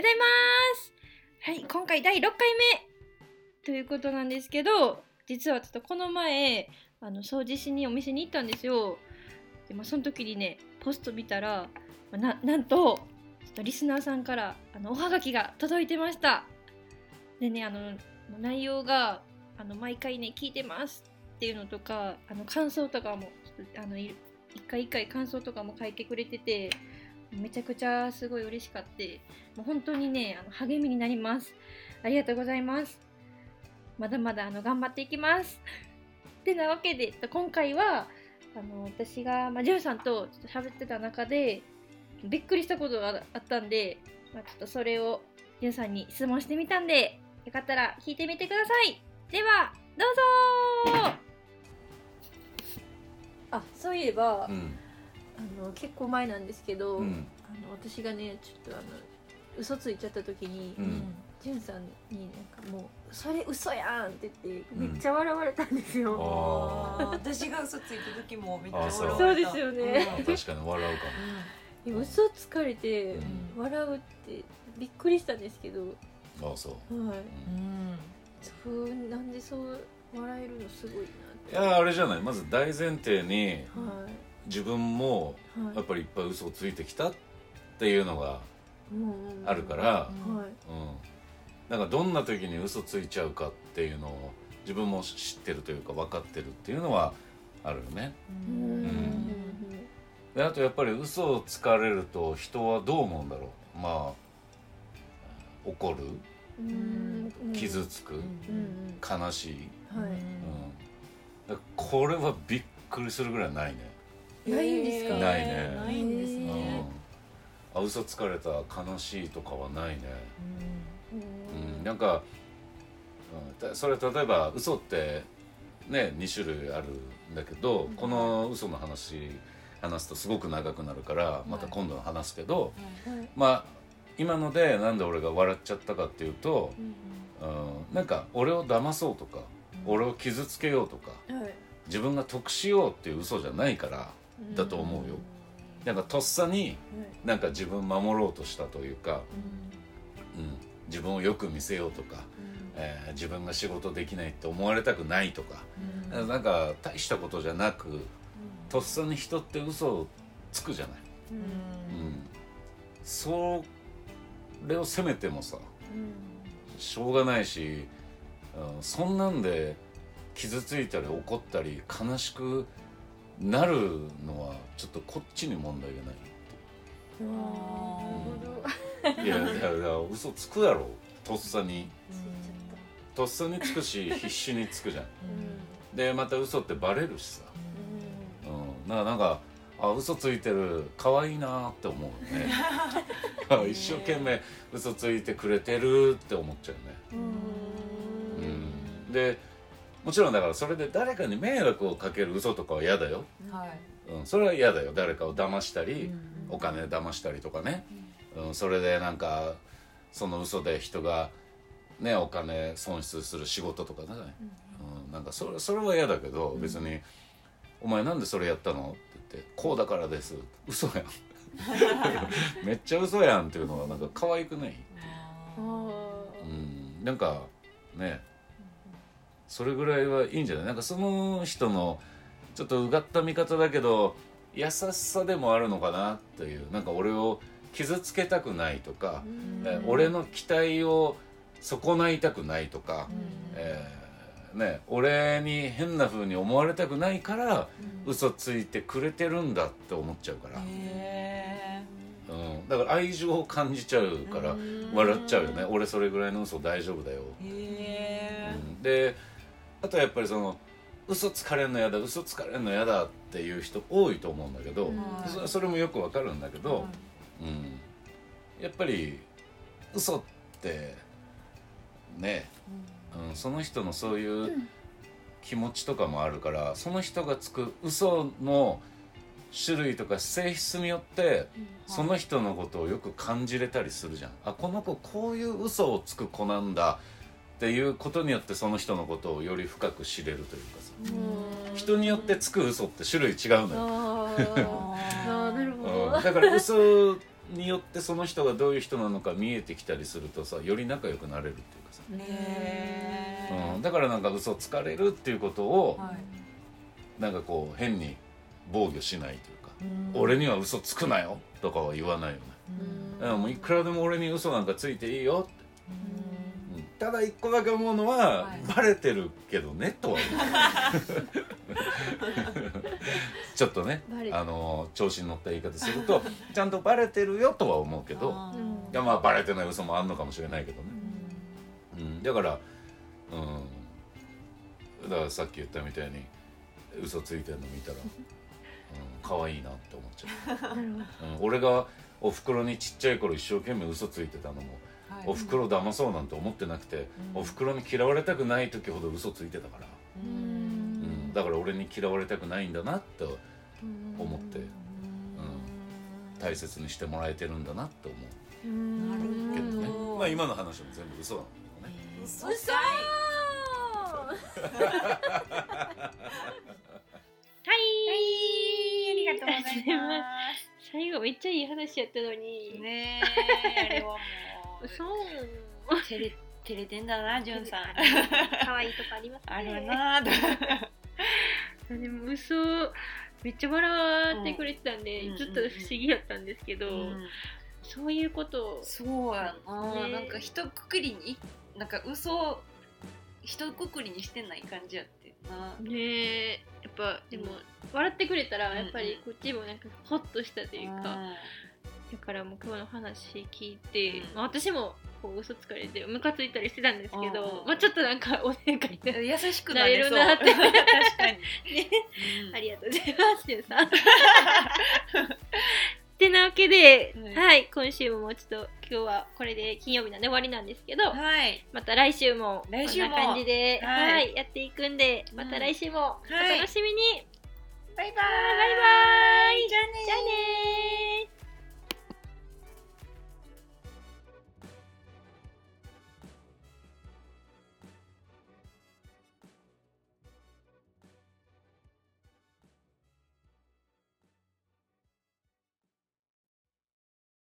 ございます。はい今回第6回目ということなんですけど実はちょっとこの前あの掃除しにお店に行ったんですよ。で、まあ、その時にねポスト見たら、まななんとちょっとリスナーさんからあのおはがきが届いてました。でねあの内容があの毎回ね聞いてますっていうのとかあの感想とかもちょっとあの一回一回感想とかも書いてくれててめちゃくちゃすごい嬉しかってもう本当にねあの励みになります。ありがとうございます。まだまだあの頑張っていきます。てなわけで今回はあの私が、まあ、ジュンさんとちょっと喋ってた中でびっくりしたことがあったんで、まあ、ちょっとそれをジュンさんに質問してみたんでよかったら聞いてみてください。ではどうぞ。あそういえば、うんあの結構前なんですけど、うん。あの私がねちょっとあの嘘ついちゃった時に、うん。ジュンさんになんかもう「それ嘘やん!」って言ってうんめっちゃ笑われたんですよ、ああー。私が嘘ついた時もめっちゃあそう笑われた。そうですよね。あ確かに笑うかでも嘘つかれてうん。笑うってびっくりしたんですけど、もあそう。はい。うん。そうなんでそう笑えるのすごいいやあれじゃない。まず大前提になって自分もやっぱりいっぱい嘘をついてきたっていうのがうんあるから、はい。うん、なんかどんな時に嘘ついちゃうかっていうのを自分も知ってるというか分かってるっていうのはあるよね。ううん。ん。であとやっぱり嘘をつかれると人はどう思うんだろう。まあ怒る傷つく、悲しい、はい。うん、これはびっくりするぐらいないね、ないんですか？ないね。ないんですうん。ね、あ嘘つかれた悲しいとかはないね。うん。うん、なんか、うん。たそれ例えば嘘ってね2種類あるんだけど、この嘘の話話すとすごく長くなるからまた今度話すけど、はい。まあ今のでなんで俺が笑っちゃったかっていうと、うんうん、なんか俺を騙そうとか、俺を傷つけようとかはい。自分が得しようっていう嘘じゃないからだと思うよ。なんかとっさになんか自分守ろうとしたというか、うん、自分をよく見せようとか、えー自分が仕事できないって思われたくないとか、なんか大したことじゃなくとっさに人って嘘をつくじゃない、うん、それを責めてもさしょうがないし、うん、そんなんで傷ついたり怒ったり悲しくなるのはちょっとこっちに問題がないなるほどいやいやいや嘘つくだろ。とっさに。とっさにつくし必死につくじゃん。でまた嘘ってバレるしさ、うん、だからなんかあ嘘ついてる可愛いなって思うよね。一生懸命嘘ついてくれてるって思っちゃうね、うん、でもちろんだからそれで誰かに迷惑をかける嘘とかは嫌だよ、はい。うん、それは嫌だよ。誰かを騙したり、お金騙したりとかね、うん、それでなんかその嘘で人がねお金損失する仕事とかね、うん、なんかそれそれは嫌だけど、別に「お前なんでそれやったの?」って言って「こうだからです」嘘やん。めっちゃ嘘やんっていうのはなんか可愛くない、うん、なんかねそれぐらいはいいんじゃない？なんかその人のちょっとうがった見方だけど優しさでもあるのかなっていう。なんか俺を傷つけたくないとか、え俺の期待を損ないたくないとか、えーね、俺に変な風に思われたくないから、嘘ついてくれてるんだって思っちゃうから、へうん、だから愛情を感じちゃうから笑っちゃうよね。俺それぐらいの嘘大丈夫だよ、うん。であとはやっぱりその嘘つかれんの嫌だ嘘つかれんの嫌だっていう人多いと思うんだけど、はいそそれもよくわかるんだけど、うん、やっぱり嘘ってね、うん、その人のそういう気持ちとかもあるからその人がつく嘘の種類とか性質によってその人のことをよく感じれたりするじゃん。あこの子こういう嘘をつく子なんだっていうことによってその人のことをより深く知れるというかさ。人によってつく嘘って種類違うのよ。だから嘘によってその人がどういう人なのか見えてきたりするとさより仲良くなれるっていうかさ、ねうん、だからなんか嘘つかれるっていうことをはい。なんかこう変に防御しないというか、うん。俺には嘘つくなよとかは言わないよね、うん。うん、もういくらでも俺に嘘なんかついていいよって、ただ一個だけ思うのは、はい。バレてるけどねとは ちょっとねあの調子に乗った言い方すると ちゃんとバレてるよとは思うけどいやまあバレてない嘘もあんのかもしれないけどね、うん、だからうん。だからさっき言ったみたいに嘘ついてるの見たら、うん、可愛いなって思っちゃう、うん、俺がおふくろにちっちゃい頃一生懸命嘘ついてたのもはいおふくろ騙そうなんて思ってなくて、うん。おふくろに嫌われたくない時ほど嘘ついてたから、ううん。うん、だから俺に嫌われたくないんだなって思って。うん。大切にしてもらえてるんだなって思う。うん。なるほど。けどね。うんまあ今の話も全部嘘なんだけどね。嘘。嘘はい。ありがとうございま 最後めっちゃいい話やったのすに。ねえ。あれはもうそう。照れ照れてんだなじゅんさん。可愛いとこありますね。あるなでも嘘。めっちゃ笑ってくれてたんで、うんずっと不思議やったんですけど、うん。そういうこと。をそうやな、ねなんか一括りになんか嘘一括りにしてない感じやってなねえ。やっぱでも、うん。笑ってくれたらやっぱりこっちもなんかホッとしたというか、うんだからもう今日の話聞いて、うん。まあ、私もこう嘘つかれてムカついたりしてたんですけど、うん。うんまあ、ちょっとなんかおねかにな優しくなれるなって。確かに、うん。ありがとうございます、しゅんさん。ってなわけで、はいはい、今週もちょっと今日はこれで金曜日なんで終わりなんですけど、はい。また来週もこん来週も。な感じで、ははいい、やっていくんで、また来週もおはい楽しみに。バイバイ。バイバイ。じゃあねじゃあね